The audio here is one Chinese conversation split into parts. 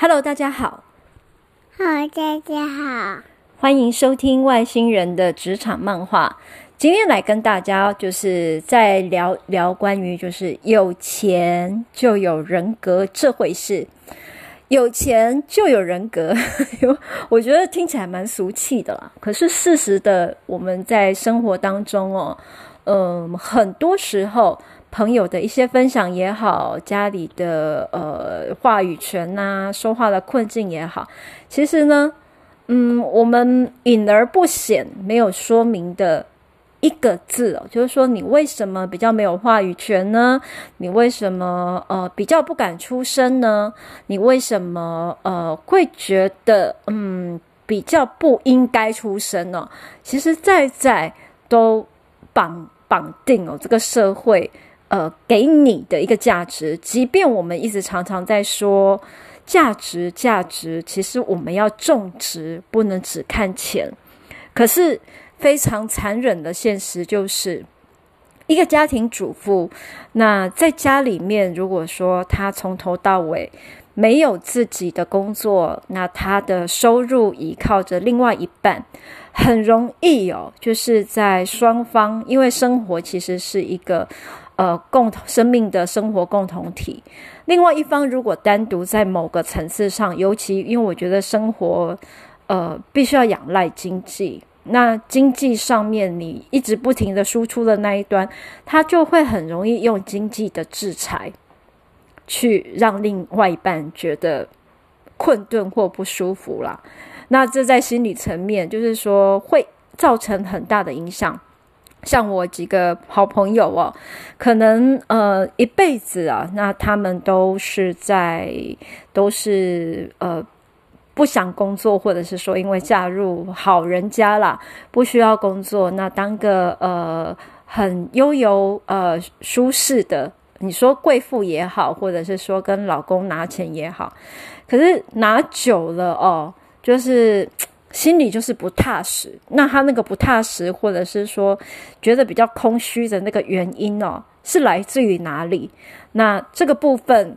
Hello，大家好。Hello，，大家好。欢迎收听外星人的职场漫画。今天来跟大家就是在聊聊关于就是有钱就有人格这回事。有钱就有人格，我觉得听起来蛮俗气的啦。可是事实的，我们在生活当中哦，嗯，很多时候。朋友的一些分享也好，家里的呃话语权呐、啊，说话的困境也好，其实呢，嗯，我们隐而不显，没有说明的一个字哦，就是说你为什么比较没有话语权呢？你为什么呃比较不敢出声呢？你为什么呃会觉得嗯比较不应该出声呢？其实在在都绑绑定哦，这个社会。呃，给你的一个价值，即便我们一直常常在说价值，价值，其实我们要种植，不能只看钱。可是非常残忍的现实就是，一个家庭主妇，那在家里面，如果说她从头到尾没有自己的工作，那她的收入依靠着另外一半，很容易哦，就是在双方，因为生活其实是一个。呃，共同生命的生活共同体。另外一方如果单独在某个层次上，尤其因为我觉得生活，呃，必须要仰赖经济。那经济上面你一直不停的输出的那一端，他就会很容易用经济的制裁，去让另外一半觉得困顿或不舒服啦。那这在心理层面，就是说会造成很大的影响。像我几个好朋友哦，可能呃一辈子啊，那他们都是在都是呃不想工作，或者是说因为嫁入好人家啦，不需要工作，那当个呃很悠游呃舒适的，你说贵妇也好，或者是说跟老公拿钱也好，可是拿久了哦，就是。心里就是不踏实，那他那个不踏实，或者是说觉得比较空虚的那个原因哦，是来自于哪里？那这个部分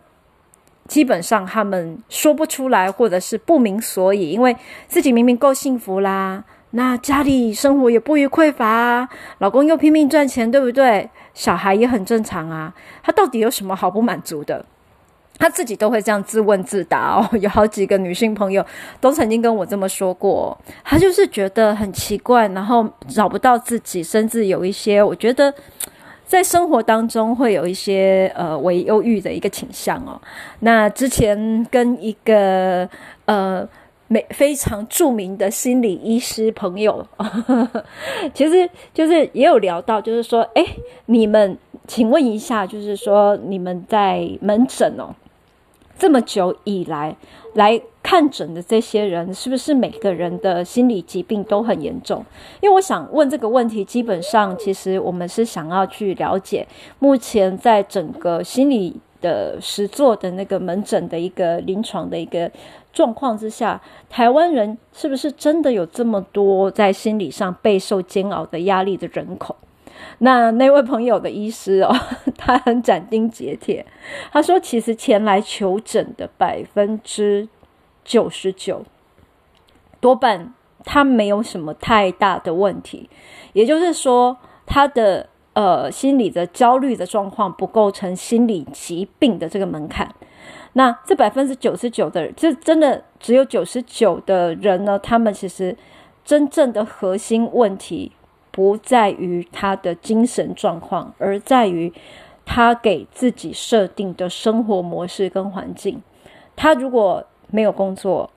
基本上他们说不出来，或者是不明所以，因为自己明明够幸福啦，那家里生活也不虞匮乏啊，老公又拼命赚钱，对不对？小孩也很正常啊，他到底有什么好不满足的？他自己都会这样自问自答哦，有好几个女性朋友都曾经跟我这么说过。他就是觉得很奇怪，然后找不到自己，甚至有一些我觉得在生活当中会有一些呃为忧郁的一个倾向哦。那之前跟一个呃美非常著名的心理医师朋友，其实就是也有聊到，就是说，哎，你们请问一下，就是说你们在门诊哦。这么久以来来看诊的这些人，是不是每个人的心理疾病都很严重？因为我想问这个问题，基本上其实我们是想要去了解，目前在整个心理的实作的那个门诊的一个临床的一个状况之下，台湾人是不是真的有这么多在心理上备受煎熬的压力的人口？那那位朋友的医师哦，他很斩钉截铁，他说，其实前来求诊的百分之九十九，多半他没有什么太大的问题，也就是说，他的呃心理的焦虑的状况不构成心理疾病的这个门槛。那这百分之九十九的这，真的只有九十九的人呢，他们其实真正的核心问题。不在于他的精神状况，而在于他给自己设定的生活模式跟环境。他如果没有工作，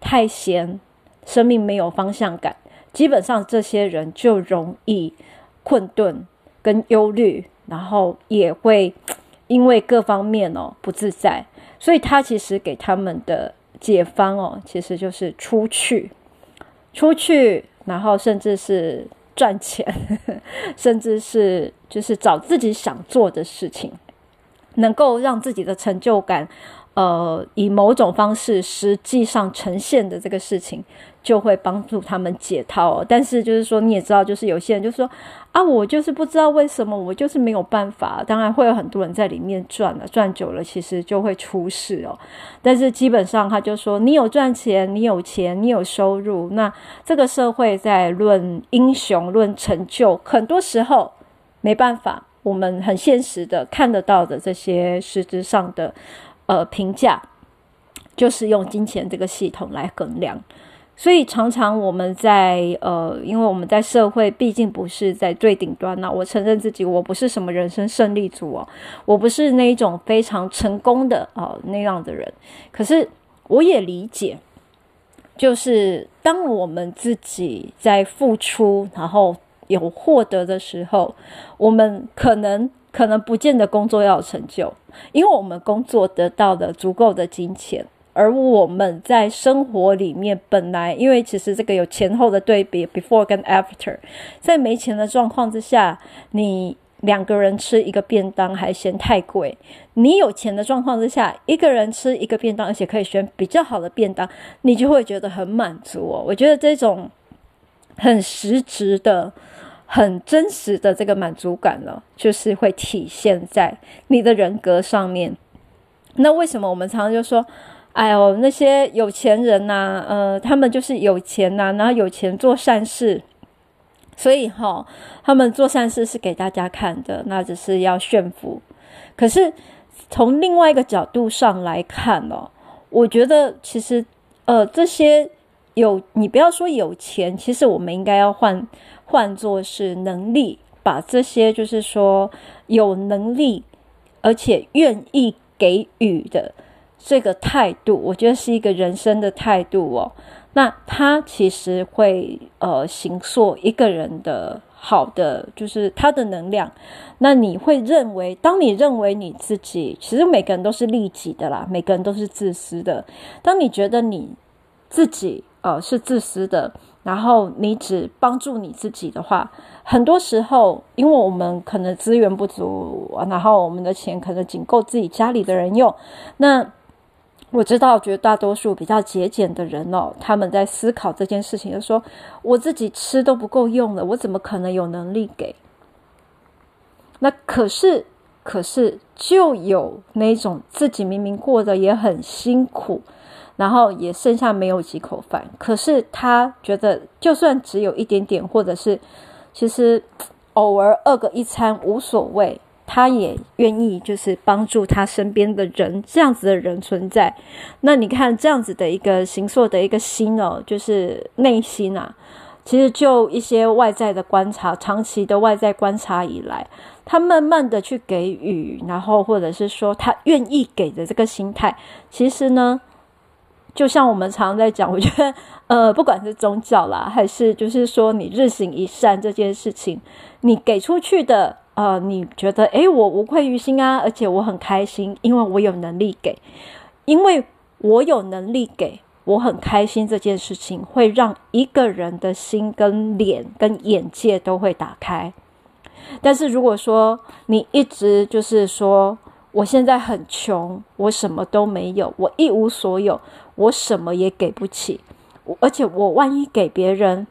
太闲，生命没有方向感，基本上这些人就容易困顿跟忧虑，然后也会因为各方面哦不自在。所以他其实给他们的解方哦，其实就是出去，出去，然后甚至是。赚钱，甚至是就是找自己想做的事情，能够让自己的成就感，呃，以某种方式实际上呈现的这个事情，就会帮助他们解套。但是就是说，你也知道，就是有些人就说啊，我就是不知道为什么，我就是没有办法。当然会有很多人在里面转了，转久了其实就会出事哦。但是基本上他就说，你有赚钱，你有钱，你有收入，那这个社会在论英雄、论成就，很多时候没办法。我们很现实的看得到的这些实质上的呃评价，就是用金钱这个系统来衡量。所以常常我们在呃，因为我们在社会毕竟不是在最顶端呐。我承认自己，我不是什么人生胜利组哦，我不是那一种非常成功的哦那样的人。可是我也理解，就是当我们自己在付出，然后。有获得的时候，我们可能可能不见得工作要有成就，因为我们工作得到的足够的金钱，而我们在生活里面本来，因为其实这个有前后的对比，before 跟 after，在没钱的状况之下，你两个人吃一个便当还嫌太贵，你有钱的状况之下，一个人吃一个便当，而且可以选比较好的便当，你就会觉得很满足哦。我觉得这种很实质的。很真实的这个满足感呢，就是会体现在你的人格上面。那为什么我们常常就说，哎呦，那些有钱人呐、啊，呃，他们就是有钱呐、然后有钱做善事，所以哈、他们做善事是给大家看的，那只是要炫富。可是从另外一个角度上来看哦，我觉得其实呃，这些有你不要说有钱，其实我们应该要换。换作是能力，把这些就是说有能力而且愿意给予的这个态度，我觉得是一个人生的态度哦。那他其实会呃形塑一个人的好的，就是他的能量。那你会认为，当你认为你自己，其实每个人都是利己的啦，每个人都是自私的。当你觉得你自己呃是自私的。然后你只帮助你自己的话，很多时候，因为我们可能资源不足，然后我们的钱可能仅够自己家里的人用。那我知道绝大多数比较节俭的人哦，他们在思考这件事情，就说我自己吃都不够用了，我怎么可能有能力给？那可是，可是就有那种自己明明过得也很辛苦。然后也剩下没有几口饭，可是他觉得就算只有一点点，或者是其实偶尔饿个一餐无所谓，他也愿意就是帮助他身边的人，这样子的人存在。那你看这样子的一个形塑的一个心哦，就是内心啊，其实就一些外在的观察，长期的外在观察以来，他慢慢的去给予，然后或者是说他愿意给的这个心态，其实呢。就像我们常在讲，我觉得，呃，不管是宗教啦，还是就是说你日行一善这件事情，你给出去的，呃，你觉得，诶，我无愧于心啊，而且我很开心，因为我有能力给，因为我有能力给，我很开心这件事情会让一个人的心跟脸跟眼界都会打开。但是如果说你一直就是说，我现在很穷，我什么都没有，我一无所有。我什么也给不起，而且我万一给别人，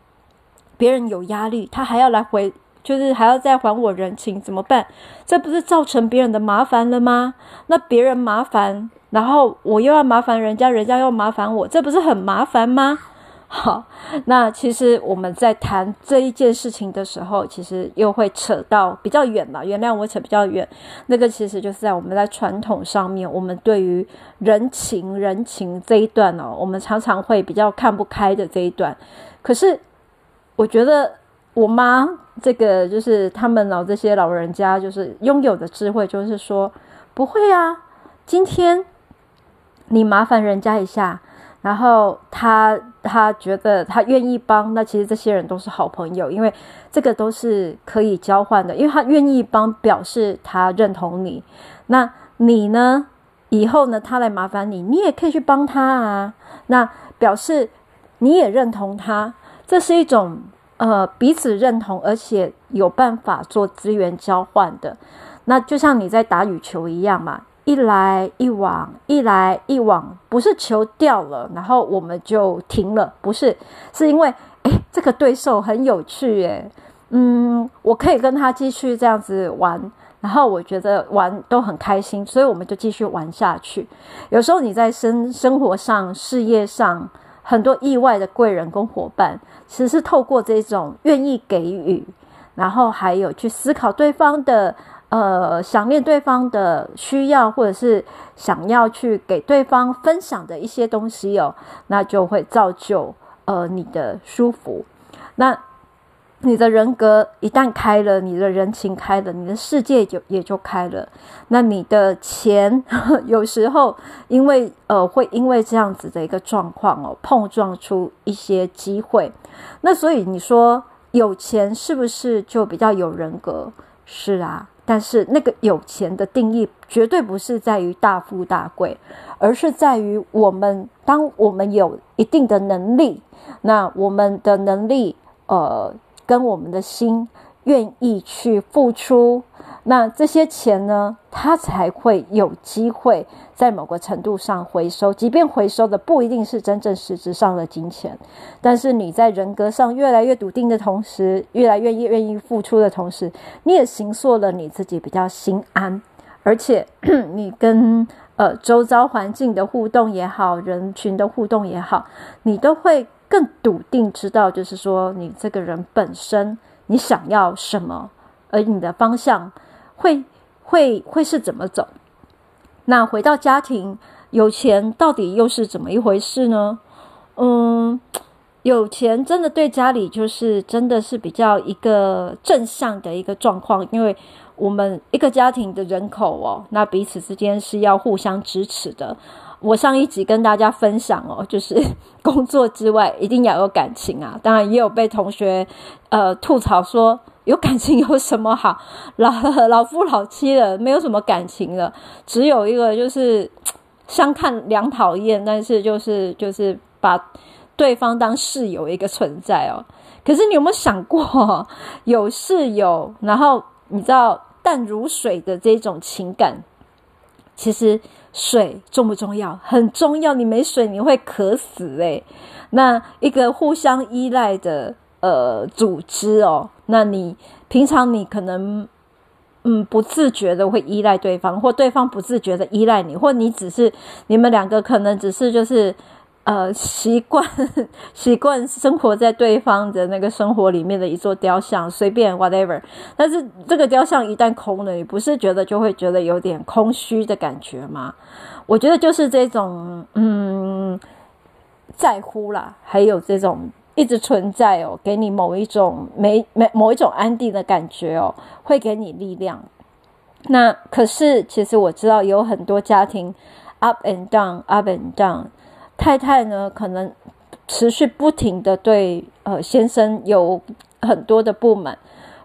别人有压力，他还要来回，就是还要再还我人情，怎么办？这不是造成别人的麻烦了吗？那别人麻烦，然后我又要麻烦人家，人家又麻烦我，这不是很麻烦吗？好，那其实我们在谈这一件事情的时候，其实又会扯到比较远了。原谅我扯比较远，那个其实就是在我们在传统上面，我们对于人情人情这一段哦，我们常常会比较看不开的这一段。可是我觉得我妈这个就是他们老这些老人家，就是拥有的智慧，就是说不会啊，今天你麻烦人家一下。然后他他觉得他愿意帮，那其实这些人都是好朋友，因为这个都是可以交换的，因为他愿意帮，表示他认同你。那你呢？以后呢？他来麻烦你，你也可以去帮他啊。那表示你也认同他，这是一种呃彼此认同，而且有办法做资源交换的。那就像你在打羽球一样嘛。一来一往，一来一往，不是球掉了，然后我们就停了，不是，是因为诶，这个对手很有趣，诶，嗯，我可以跟他继续这样子玩。然后我觉得玩都很开心，所以我们就继续玩下去。有时候你在生生活上、事业上很多意外的贵人跟伙伴，其实是透过这种愿意给予，然后还有去思考对方的呃想念对方的需要，或者是想要去给对方分享的一些东西哦，那就会造就呃你的舒服。那。你的人格一旦开了，你的人情开了，你的世界就也就开了。那你的钱 有时候因为呃会因为这样子的一个状况哦，碰撞出一些机会。那所以你说有钱是不是就比较有人格？是啊，但是那个有钱的定义绝对不是在于大富大贵，而是在于我们当我们有一定的能力，那我们的能力呃。跟我们的心愿意去付出，那这些钱呢，它才会有机会在某个程度上回收。即便回收的不一定是真正实质上的金钱，但是你在人格上越来越笃定的同时，越来越愿意付出的同时，你也行塑了你自己比较心安，而且 你跟呃周遭环境的互动也好，人群的互动也好，你都会。更笃定知道，就是说你这个人本身你想要什么，而你的方向会会会是怎么走？那回到家庭，有钱到底又是怎么一回事呢？嗯，有钱真的对家里就是真的是比较一个正向的一个状况，因为我们一个家庭的人口哦，那彼此之间是要互相支持的。我上一集跟大家分享哦，就是 工作之外一定要有感情啊。当然也有被同学呃吐槽说，有感情有什么好？老老夫老妻了，没有什么感情了，只有一个就是 相看两讨厌，但是就是就是把对方当室友一个存在哦。可是你有没有想过，有室友，然后你知道淡如水的这种情感，其实。水重不重要？很重要。你没水你会渴死诶。那一个互相依赖的呃组织哦，那你平常你可能嗯不自觉的会依赖对方，或对方不自觉的依赖你，或你只是你们两个可能只是就是呃习惯 习惯生活在对方的那个生活里面的一座雕像，随便 whatever。但是这个雕像一旦空了，你不是觉得就会觉得有点空虚的感觉吗？我觉得就是这种，嗯，在乎啦，还有这种一直存在哦，给你某一种没没某一种安定的感觉哦，会给你力量。那可是，其实我知道有很多家庭 up and down，up and down，太太呢可能持续不停的对呃先生有很多的不满，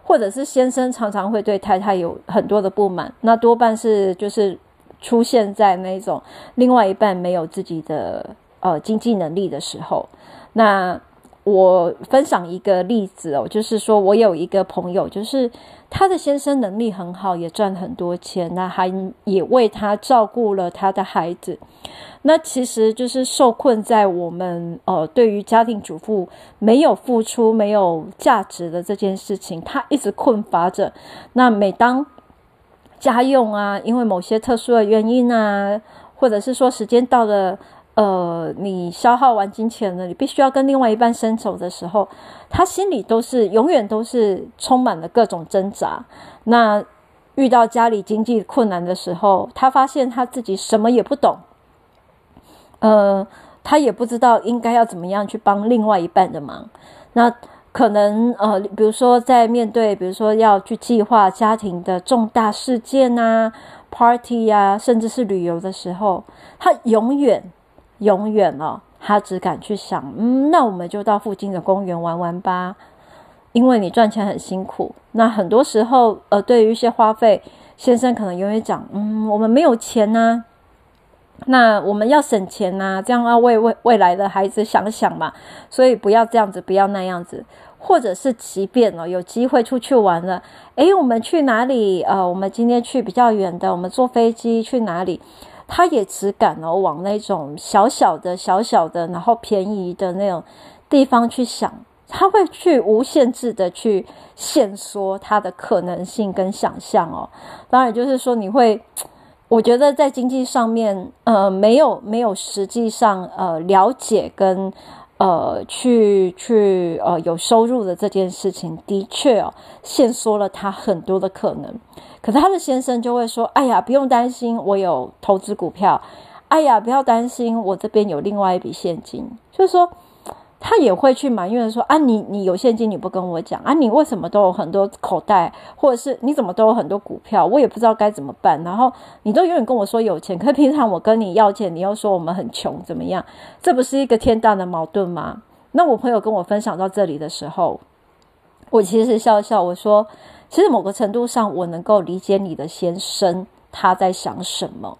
或者是先生常常会对太太有很多的不满，那多半是就是。出现在那种另外一半没有自己的呃经济能力的时候，那我分享一个例子哦，就是说我有一个朋友，就是他的先生能力很好，也赚很多钱，那还也为他照顾了他的孩子。那其实就是受困在我们呃对于家庭主妇没有付出、没有价值的这件事情，他一直困乏着。那每当家用啊，因为某些特殊的原因啊，或者是说时间到了，呃，你消耗完金钱了，你必须要跟另外一半伸手的时候，他心里都是永远都是充满了各种挣扎。那遇到家里经济困难的时候，他发现他自己什么也不懂，呃，他也不知道应该要怎么样去帮另外一半的忙。那可能呃，比如说在面对，比如说要去计划家庭的重大事件啊、party 啊，甚至是旅游的时候，他永远永远哦，他只敢去想，嗯，那我们就到附近的公园玩玩吧。因为你赚钱很辛苦，那很多时候呃，对于一些花费，先生可能永远讲，嗯，我们没有钱呐。那我们要省钱呐，这样要为未未来的孩子想想嘛，所以不要这样子，不要那样子。或者是即便哦有机会出去玩了，诶，我们去哪里？呃，我们今天去比较远的，我们坐飞机去哪里？他也只敢哦往那种小小的、小小的，然后便宜的那种地方去想，他会去无限制的去限缩他的可能性跟想象哦。当然，就是说你会，我觉得在经济上面，呃，没有没有实际上呃了解跟。呃，去去呃，有收入的这件事情，的确哦，限缩了他很多的可能。可是他的先生就会说：“哎呀，不用担心，我有投资股票。哎呀，不要担心，我这边有另外一笔现金。”就是说。他也会去埋怨说：“啊，你你有现金你不跟我讲啊？你为什么都有很多口袋，或者是你怎么都有很多股票？我也不知道该怎么办。然后你都永远跟我说有钱，可是平常我跟你要钱，你又说我们很穷，怎么样？这不是一个天大的矛盾吗？”那我朋友跟我分享到这里的时候，我其实笑笑，我说：“其实某个程度上，我能够理解你的先生他在想什么。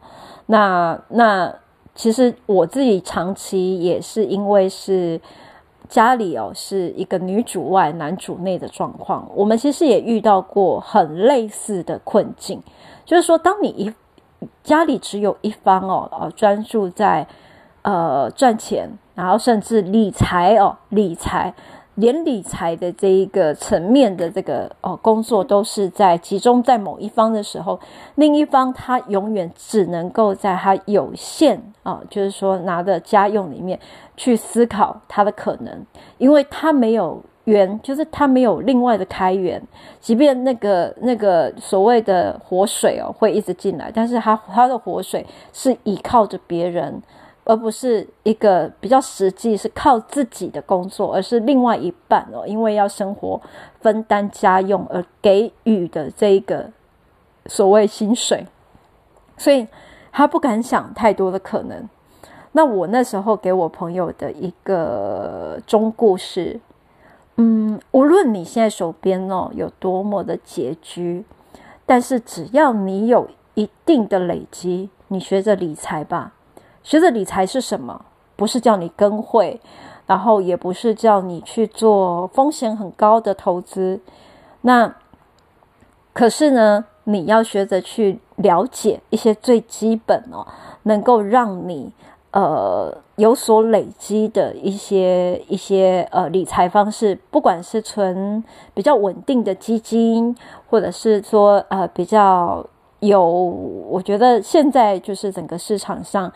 那那其实我自己长期也是因为是。”家里哦是一个女主外男主内的状况，我们其实也遇到过很类似的困境，就是说，当你一家里只有一方哦，呃，专注在呃赚钱，然后甚至理财哦，理财。连理财的这一个层面的这个哦工作都是在集中在某一方的时候，另一方他永远只能够在他有限啊，就是说拿的家用里面去思考他的可能，因为他没有源，就是他没有另外的开源，即便那个那个所谓的活水哦会一直进来，但是他他的活水是依靠着别人。而不是一个比较实际是靠自己的工作，而是另外一半哦，因为要生活分担家用而给予的这个所谓薪水，所以他不敢想太多的可能。那我那时候给我朋友的一个忠告是：嗯，无论你现在手边哦有多么的拮据，但是只要你有一定的累积，你学着理财吧。学着理财是什么？不是叫你跟会，然后也不是叫你去做风险很高的投资。那可是呢，你要学着去了解一些最基本哦，能够让你呃有所累积的一些一些呃理财方式，不管是存比较稳定的基金，或者是说呃比较有，我觉得现在就是整个市场上。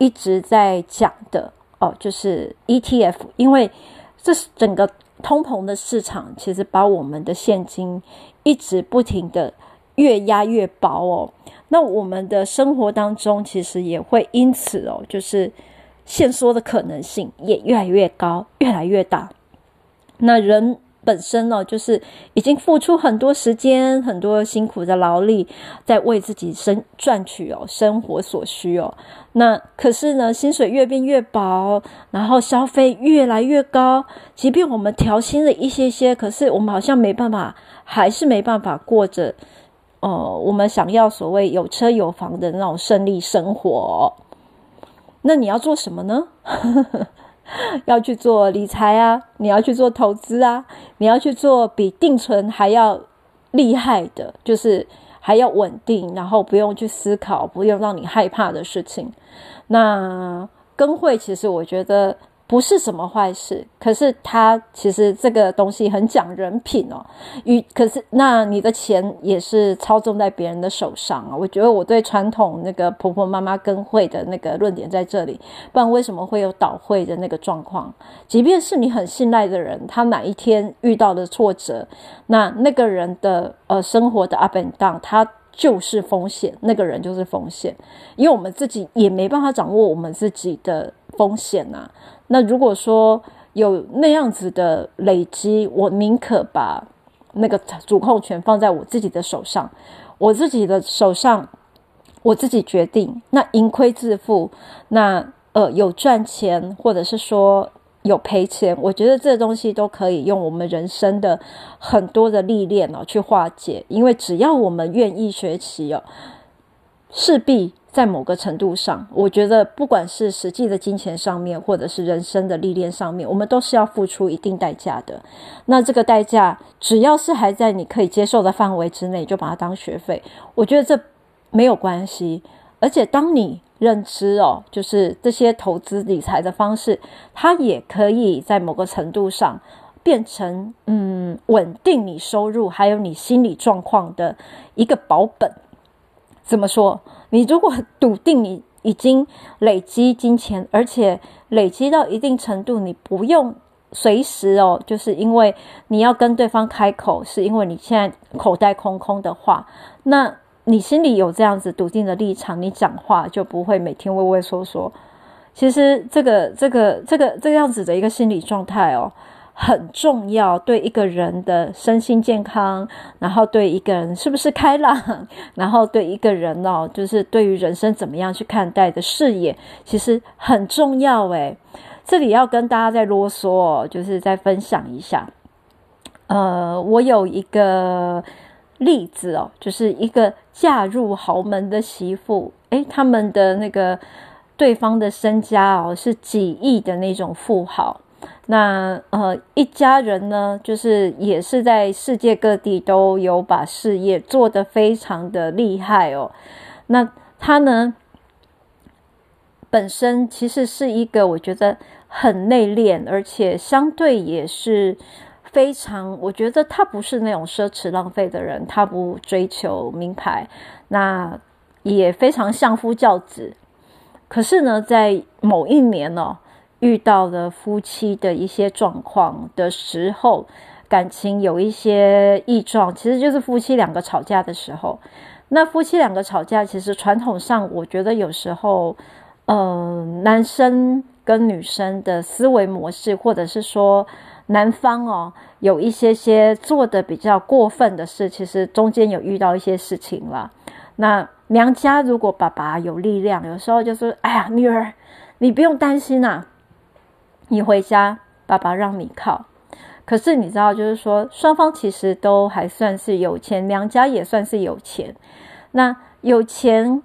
一直在讲的哦，就是 ETF，因为这是整个通膨的市场，其实把我们的现金一直不停的越压越薄哦。那我们的生活当中，其实也会因此哦，就是限缩的可能性也越来越高，越来越大。那人。本身呢，就是已经付出很多时间、很多辛苦的劳力，在为自己生赚取哦生活所需哦。那可是呢，薪水越变越薄，然后消费越来越高。即便我们调薪了一些些，可是我们好像没办法，还是没办法过着呃我们想要所谓有车有房的那种胜利生活。那你要做什么呢？要去做理财啊，你要去做投资啊，你要去做比定存还要厉害的，就是还要稳定，然后不用去思考，不用让你害怕的事情。那跟会，其实我觉得。不是什么坏事，可是他其实这个东西很讲人品哦。与可是那你的钱也是操纵在别人的手上啊。我觉得我对传统那个婆婆妈妈跟会的那个论点在这里，不然为什么会有倒会的那个状况？即便是你很信赖的人，他哪一天遇到了挫折，那那个人的呃生活的 up and down，他就是风险，那个人就是风险，因为我们自己也没办法掌握我们自己的风险、啊。那如果说有那样子的累积，我宁可把那个主控权放在我自己的手上，我自己的手上，我自己决定。那盈亏自负，那呃有赚钱或者是说有赔钱，我觉得这东西都可以用我们人生的很多的历练哦去化解。因为只要我们愿意学习哦，势必在某个程度上，我觉得不管是实际的金钱上面，或者是人生的历练上面，我们都是要付出一定代价的。那这个代价，只要是还在你可以接受的范围之内，就把它当学费，我觉得这没有关系。而且当你认知哦，就是这些投资理财的方式，它也可以在某个程度上变成嗯稳定你收入还有你心理状况的一个保本。怎么说？你如果笃定你已经累积金钱，而且累积到一定程度，你不用随时哦，就是因为你要跟对方开口，是因为你现在口袋空空的话，那你心里有这样子笃定的立场，你讲话就不会每天畏畏缩缩。其实这个这个这个这个样子的一个心理状态哦。很重要，对一个人的身心健康，然后对一个人是不是开朗，然后对一个人哦，就是对于人生怎么样去看待的视野，其实很重要诶。这里要跟大家再啰嗦哦，就是再分享一下。呃，我有一个例子哦，就是一个嫁入豪门的媳妇，诶，他们的那个对方的身家哦，是几亿的那种富豪。那呃，一家人呢，就是也是在世界各地都有把事业做得非常的厉害哦。那他呢，本身其实是一个我觉得很内敛，而且相对也是非常，我觉得他不是那种奢侈浪费的人，他不追求名牌，那也非常相夫教子。可是呢，在某一年呢、哦。遇到了夫妻的一些状况的时候，感情有一些异状，其实就是夫妻两个吵架的时候。那夫妻两个吵架，其实传统上，我觉得有时候，呃，男生跟女生的思维模式，或者是说男方哦，有一些些做的比较过分的事，其实中间有遇到一些事情了。那娘家如果爸爸有力量，有时候就说：“哎呀，女儿，你不用担心呐。”你回家，爸爸让你靠。可是你知道，就是说，双方其实都还算是有钱，娘家也算是有钱。那有钱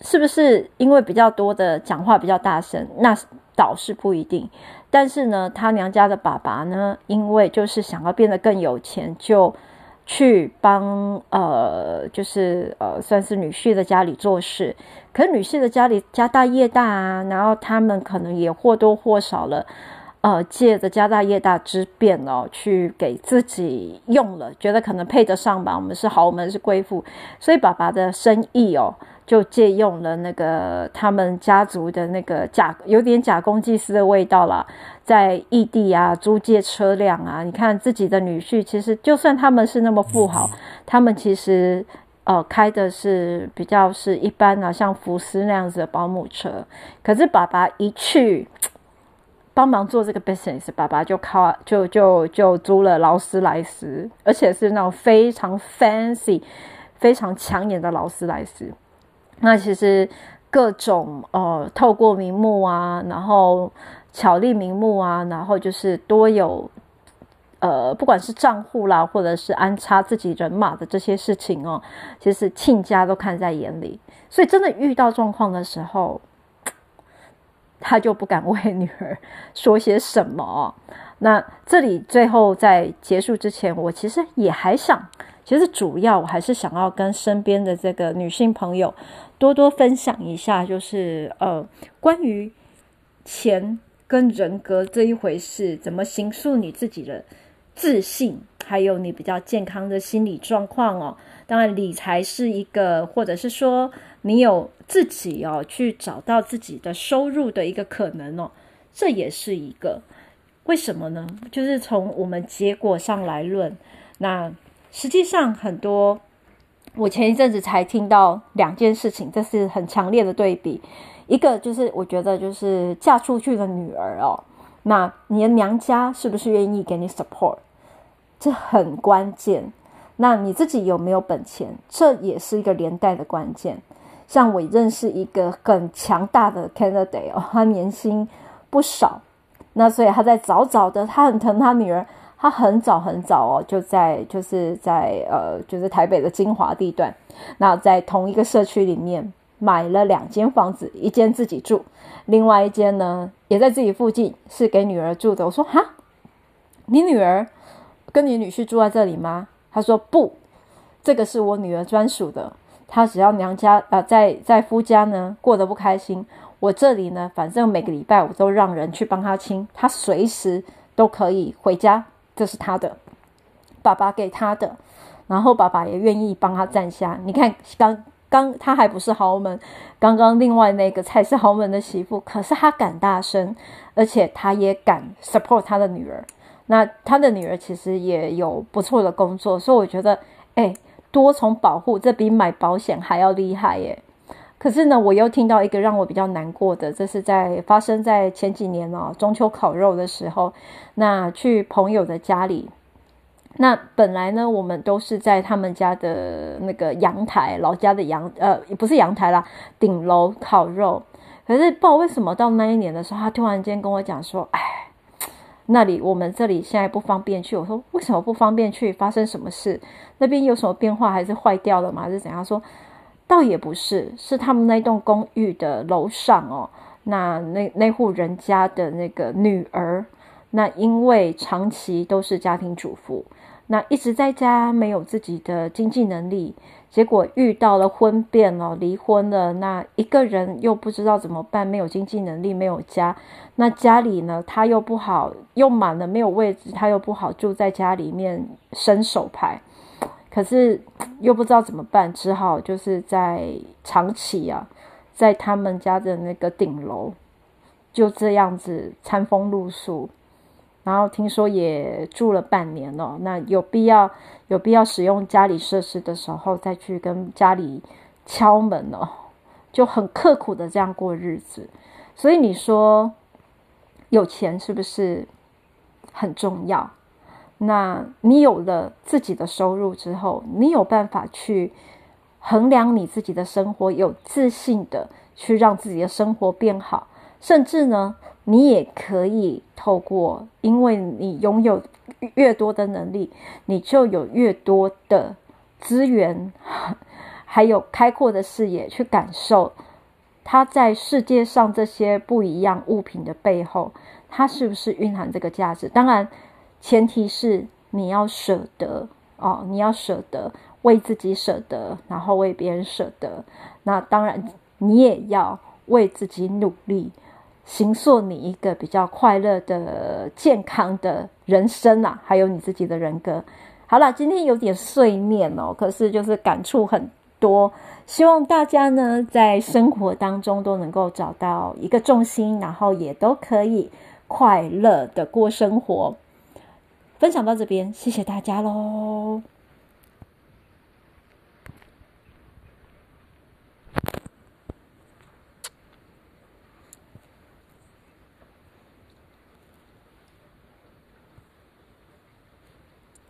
是不是因为比较多的讲话比较大声？那倒是不一定。但是呢，他娘家的爸爸呢，因为就是想要变得更有钱，就。去帮呃，就是呃，算是女婿的家里做事。可女婿的家里家大业大啊，然后他们可能也或多或少了，呃，借着家大业大之便哦，去给自己用了，觉得可能配得上吧。我们是豪门，是贵妇，所以爸爸的生意哦。就借用了那个他们家族的那个假，有点假公济私的味道啦，在异地啊租借车辆啊，你看自己的女婿，其实就算他们是那么富豪，他们其实呃开的是比较是一般啊，像福斯那样子的保姆车。可是爸爸一去帮忙做这个 business，爸爸就靠就就就租了劳斯莱斯，而且是那种非常 fancy、非常抢眼的劳斯莱斯。那其实各种呃，透过名目啊，然后巧立名目啊，然后就是多有呃，不管是账户啦，或者是安插自己人马的这些事情哦，其实亲家都看在眼里，所以真的遇到状况的时候，他就不敢为女儿说些什么。那这里最后在结束之前，我其实也还想，其实主要我还是想要跟身边的这个女性朋友。多多分享一下，就是呃，关于钱跟人格这一回事，怎么形塑你自己的自信，还有你比较健康的心理状况哦。当然，理财是一个，或者是说你有自己哦，去找到自己的收入的一个可能哦，这也是一个。为什么呢？就是从我们结果上来论，那实际上很多。我前一阵子才听到两件事情，这是很强烈的对比。一个就是我觉得就是嫁出去的女儿哦，那你的娘家是不是愿意给你 support？这很关键。那你自己有没有本钱？这也是一个连带的关键。像我认识一个很强大的 candidate 哦，他年薪不少，那所以他在早早的，他很疼他女儿。他很早很早哦，就在就是在呃，就是台北的精华地段，那在同一个社区里面，买了两间房子，一间自己住，另外一间呢也在自己附近，是给女儿住的。我说哈，你女儿跟你女婿住在这里吗？他说不，这个是我女儿专属的。她只要娘家啊、呃，在在夫家呢过得不开心，我这里呢，反正每个礼拜我都让人去帮她清，她随时都可以回家，这是她的，爸爸给她的。然后爸爸也愿意帮他站下。你看，刚刚他还不是豪门，刚刚另外那个才是豪门的媳妇。可是他敢大声，而且他也敢 support 他的女儿。那他的女儿其实也有不错的工作，所以我觉得，哎，多重保护，这比买保险还要厉害耶。可是呢，我又听到一个让我比较难过的，这是在发生在前几年哦，中秋烤肉的时候，那去朋友的家里。那本来呢，我们都是在他们家的那个阳台，老家的阳，呃，也不是阳台啦，顶楼烤肉。可是不知道为什么到那一年的时候，他突然间跟我讲说：“哎，那里我们这里现在不方便去。”我说：“为什么不方便去？发生什么事？那边有什么变化？还是坏掉了吗？还是怎样？”说：“倒也不是，是他们那栋公寓的楼上哦，那那那户人家的那个女儿，那因为长期都是家庭主妇。”那一直在家没有自己的经济能力，结果遇到了婚变了，离婚了。那一个人又不知道怎么办，没有经济能力，没有家。那家里呢，他又不好，又满了，没有位置，他又不好住在家里面伸手牌。可是又不知道怎么办，只好就是在长期啊，在他们家的那个顶楼，就这样子餐风露宿。然后听说也住了半年了，那有必要有必要使用家里设施的时候再去跟家里敲门了，就很刻苦的这样过日子。所以你说有钱是不是很重要？那你有了自己的收入之后，你有办法去衡量你自己的生活，有自信的去让自己的生活变好，甚至呢，你也可以透过，因为你拥有越多的能力，你就有越多的资源，还有开阔的视野去感受它在世界上这些不一样物品的背后，它是不是蕴含这个价值？当然，前提是你要舍得哦，你要舍得为自己舍得，然后为别人舍得。那当然，你也要为自己努力。形塑你一个比较快乐的、健康的人生啊，还有你自己的人格。好了，今天有点碎念哦，可是就是感触很多。希望大家呢，在生活当中都能够找到一个重心，然后也都可以快乐的过生活。分享到这边，谢谢大家喽。